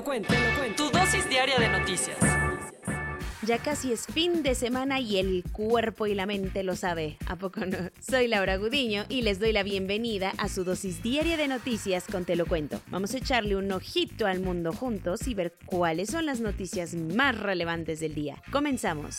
lo cuento. Tu dosis diaria de noticias. Ya casi es fin de semana y el cuerpo y la mente lo sabe, ¿a poco no? Soy Laura Gudiño y les doy la bienvenida a su dosis diaria de noticias con Te lo cuento. Vamos a echarle un ojito al mundo juntos y ver cuáles son las noticias más relevantes del día. Comenzamos.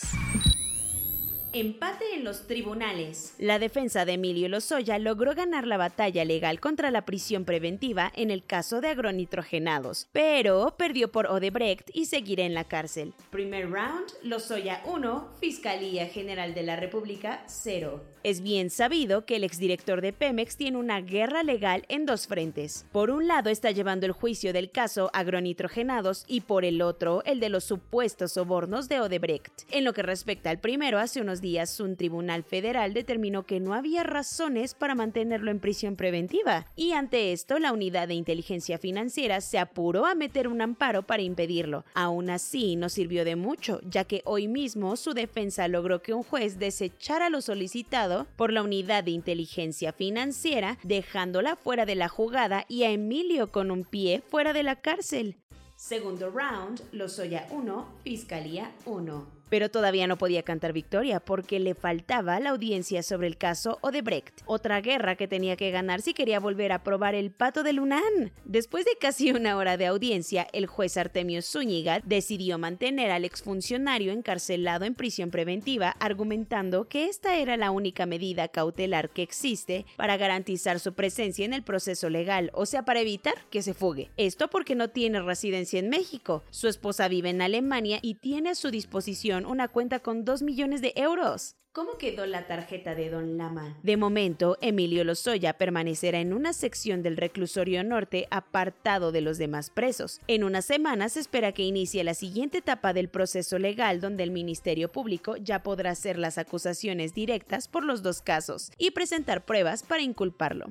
Empate en los tribunales. La defensa de Emilio Lozoya logró ganar la batalla legal contra la prisión preventiva en el caso de agronitrogenados, pero perdió por Odebrecht y seguirá en la cárcel. Primer round, Lozoya 1, Fiscalía General de la República 0. Es bien sabido que el exdirector de Pemex tiene una guerra legal en dos frentes. Por un lado está llevando el juicio del caso agronitrogenados y por el otro el de los supuestos sobornos de Odebrecht. En lo que respecta al primero, hace unos días un tribunal federal determinó que no había razones para mantenerlo en prisión preventiva y ante esto la unidad de inteligencia financiera se apuró a meter un amparo para impedirlo. Aún así no sirvió de mucho, ya que hoy mismo su defensa logró que un juez desechara lo solicitado por la unidad de inteligencia financiera, dejándola fuera de la jugada y a Emilio con un pie fuera de la cárcel. Segundo round, Lozoya 1, Fiscalía 1 pero todavía no podía cantar victoria porque le faltaba la audiencia sobre el caso Odebrecht, otra guerra que tenía que ganar si quería volver a probar el pato de Lunán. Después de casi una hora de audiencia, el juez Artemio Zúñiga decidió mantener al exfuncionario encarcelado en prisión preventiva, argumentando que esta era la única medida cautelar que existe para garantizar su presencia en el proceso legal, o sea, para evitar que se fugue. Esto porque no tiene residencia en México, su esposa vive en Alemania y tiene a su disposición una cuenta con 2 millones de euros. ¿Cómo quedó la tarjeta de Don Lama? De momento, Emilio Lozoya permanecerá en una sección del reclusorio norte apartado de los demás presos. En unas semanas se espera que inicie la siguiente etapa del proceso legal donde el Ministerio Público ya podrá hacer las acusaciones directas por los dos casos y presentar pruebas para inculparlo.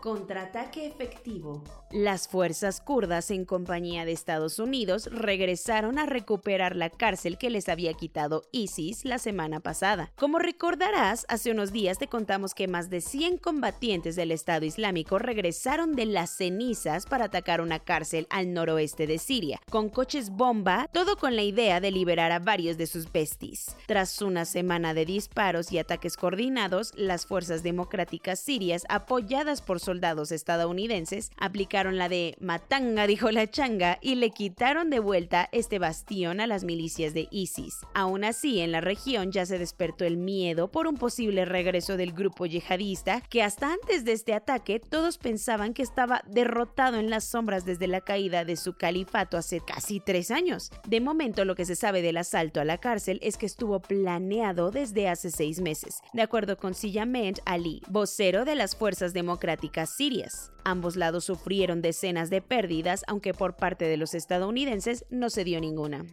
Contraataque efectivo. Las fuerzas kurdas en compañía de Estados Unidos regresaron a recuperar la cárcel que les había quitado ISIS la semana pasada. Como recordarás, hace unos días te contamos que más de 100 combatientes del Estado Islámico regresaron de las cenizas para atacar una cárcel al noroeste de Siria, con coches bomba, todo con la idea de liberar a varios de sus besties. Tras una semana de disparos y ataques coordinados, las fuerzas democráticas sirias, apoyadas por soldados estadounidenses aplicaron la de matanga, dijo la changa, y le quitaron de vuelta este bastión a las milicias de ISIS. Aún así, en la región ya se despertó el miedo por un posible regreso del grupo yihadista, que hasta antes de este ataque todos pensaban que estaba derrotado en las sombras desde la caída de su califato hace casi tres años. De momento, lo que se sabe del asalto a la cárcel es que estuvo planeado desde hace seis meses, de acuerdo con Siyament Ali, vocero de las Fuerzas Democráticas sirias. Ambos lados sufrieron decenas de pérdidas, aunque por parte de los estadounidenses no se dio ninguna.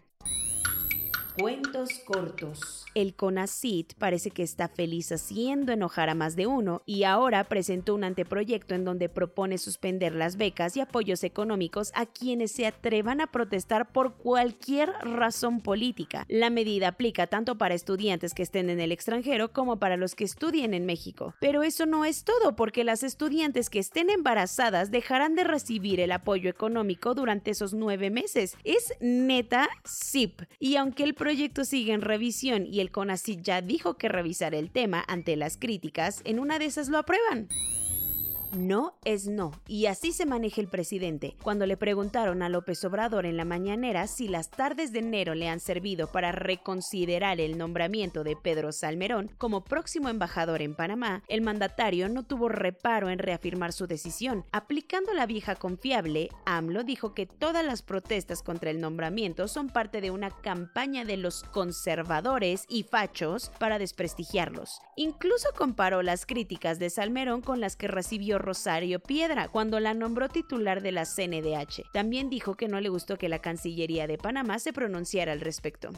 Cuentos cortos. El CONACIT parece que está feliz haciendo enojar a más de uno y ahora presentó un anteproyecto en donde propone suspender las becas y apoyos económicos a quienes se atrevan a protestar por cualquier razón política. La medida aplica tanto para estudiantes que estén en el extranjero como para los que estudien en México. Pero eso no es todo porque las estudiantes que estén embarazadas dejarán de recibir el apoyo económico durante esos nueve meses. Es neta SIP. Y aunque el proyecto sigue en revisión y el CONACYT ya dijo que revisará el tema ante las críticas, en una de esas lo aprueban. No es no, y así se maneja el presidente. Cuando le preguntaron a López Obrador en la mañanera si las tardes de enero le han servido para reconsiderar el nombramiento de Pedro Salmerón como próximo embajador en Panamá, el mandatario no tuvo reparo en reafirmar su decisión. Aplicando la vieja confiable, AMLO dijo que todas las protestas contra el nombramiento son parte de una campaña de los conservadores y fachos para desprestigiarlos. Incluso comparó las críticas de Salmerón con las que recibió Rosario Piedra cuando la nombró titular de la CNDH. También dijo que no le gustó que la Cancillería de Panamá se pronunciara al respecto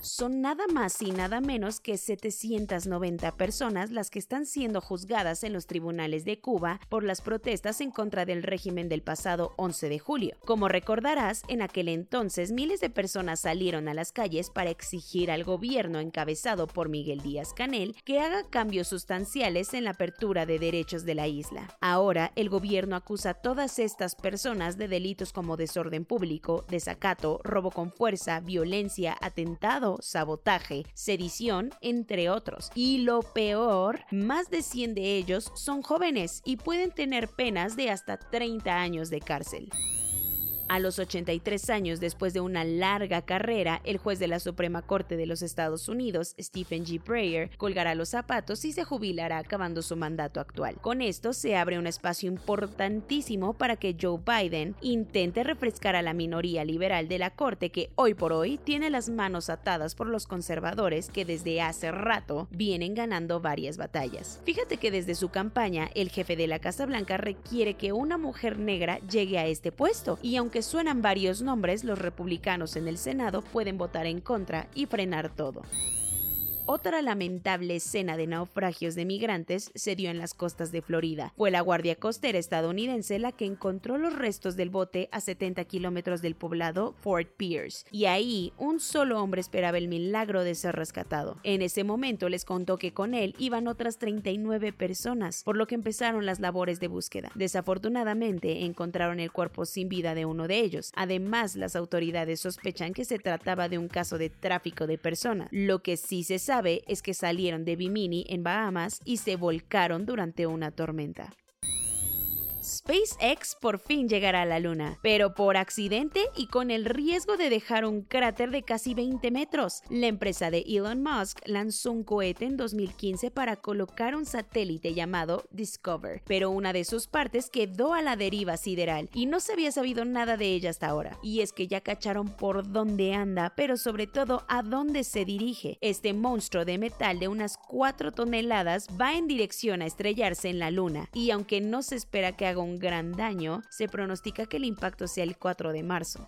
son nada más y nada menos que 790 personas las que están siendo juzgadas en los tribunales de Cuba por las protestas en contra del régimen del pasado 11 de julio. Como recordarás, en aquel entonces miles de personas salieron a las calles para exigir al gobierno encabezado por Miguel Díaz Canel que haga cambios sustanciales en la apertura de derechos de la isla. Ahora, el gobierno acusa a todas estas personas de delitos como desorden público, desacato, robo con fuerza, violencia, atentado, sabotaje, sedición, entre otros. Y lo peor, más de 100 de ellos son jóvenes y pueden tener penas de hasta 30 años de cárcel. A los 83 años, después de una larga carrera, el juez de la Suprema Corte de los Estados Unidos, Stephen G. Breyer, colgará los zapatos y se jubilará acabando su mandato actual. Con esto se abre un espacio importantísimo para que Joe Biden intente refrescar a la minoría liberal de la Corte que hoy por hoy tiene las manos atadas por los conservadores que desde hace rato vienen ganando varias batallas. Fíjate que desde su campaña, el jefe de la Casa Blanca requiere que una mujer negra llegue a este puesto y aunque suenan varios nombres, los republicanos en el Senado pueden votar en contra y frenar todo. Otra lamentable escena de naufragios de migrantes se dio en las costas de Florida. Fue la Guardia Costera estadounidense la que encontró los restos del bote a 70 kilómetros del poblado Fort Pierce, y ahí un solo hombre esperaba el milagro de ser rescatado. En ese momento les contó que con él iban otras 39 personas, por lo que empezaron las labores de búsqueda. Desafortunadamente encontraron el cuerpo sin vida de uno de ellos. Además, las autoridades sospechan que se trataba de un caso de tráfico de personas. Lo que sí se sabe es que salieron de Bimini en Bahamas y se volcaron durante una tormenta. SpaceX por fin llegará a la Luna, pero por accidente y con el riesgo de dejar un cráter de casi 20 metros. La empresa de Elon Musk lanzó un cohete en 2015 para colocar un satélite llamado Discover, pero una de sus partes quedó a la deriva sideral y no se había sabido nada de ella hasta ahora. Y es que ya cacharon por dónde anda, pero sobre todo a dónde se dirige. Este monstruo de metal de unas 4 toneladas va en dirección a estrellarse en la Luna, y aunque no se espera que haga un gran daño, se pronostica que el impacto sea el 4 de marzo.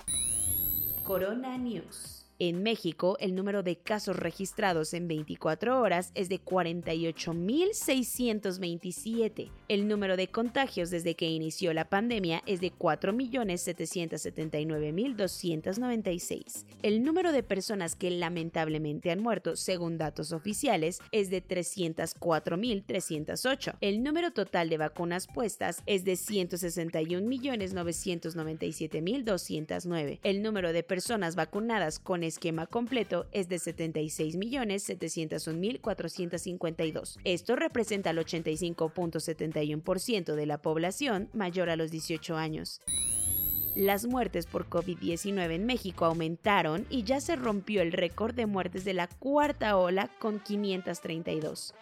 Corona News. En México, el número de casos registrados en 24 horas es de 48.627. El número de contagios desde que inició la pandemia es de 4.779.296. El número de personas que lamentablemente han muerto, según datos oficiales, es de 304.308. El número total de vacunas puestas es de 161.997.209. El número de personas vacunadas con esquema completo es de 76.701.452. Esto representa el 85.71% de la población mayor a los 18 años. Las muertes por COVID-19 en México aumentaron y ya se rompió el récord de muertes de la cuarta ola con 532.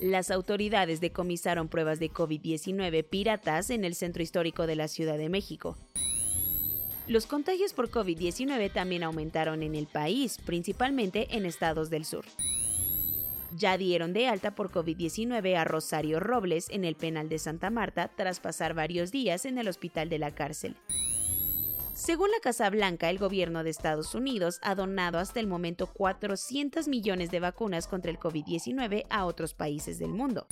Las autoridades decomisaron pruebas de COVID-19 piratas en el centro histórico de la Ciudad de México. Los contagios por COVID-19 también aumentaron en el país, principalmente en estados del sur. Ya dieron de alta por COVID-19 a Rosario Robles en el penal de Santa Marta tras pasar varios días en el hospital de la cárcel. Según la Casa Blanca, el gobierno de Estados Unidos ha donado hasta el momento 400 millones de vacunas contra el COVID-19 a otros países del mundo.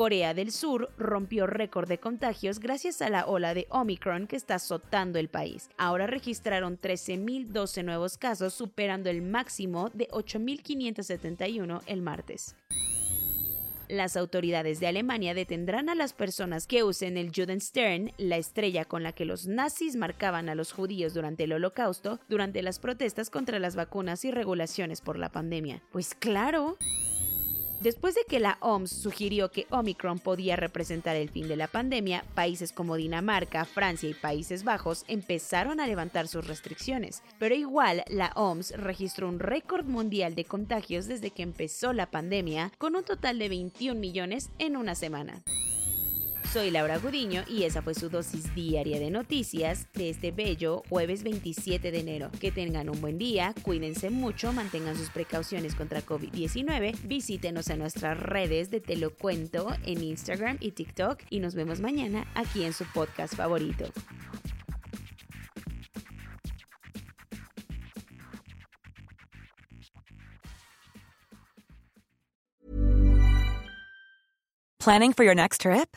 Corea del Sur rompió récord de contagios gracias a la ola de Omicron que está azotando el país. Ahora registraron 13.012 nuevos casos, superando el máximo de 8.571 el martes. Las autoridades de Alemania detendrán a las personas que usen el Judenstern, la estrella con la que los nazis marcaban a los judíos durante el holocausto, durante las protestas contra las vacunas y regulaciones por la pandemia. Pues claro. Después de que la OMS sugirió que Omicron podía representar el fin de la pandemia, países como Dinamarca, Francia y Países Bajos empezaron a levantar sus restricciones. Pero igual, la OMS registró un récord mundial de contagios desde que empezó la pandemia, con un total de 21 millones en una semana. Soy Laura Gudiño y esa fue su dosis diaria de noticias de este bello jueves 27 de enero. Que tengan un buen día, cuídense mucho, mantengan sus precauciones contra COVID-19, visítenos en nuestras redes de Te lo cuento en Instagram y TikTok y nos vemos mañana aquí en su podcast favorito. Planning for your next trip?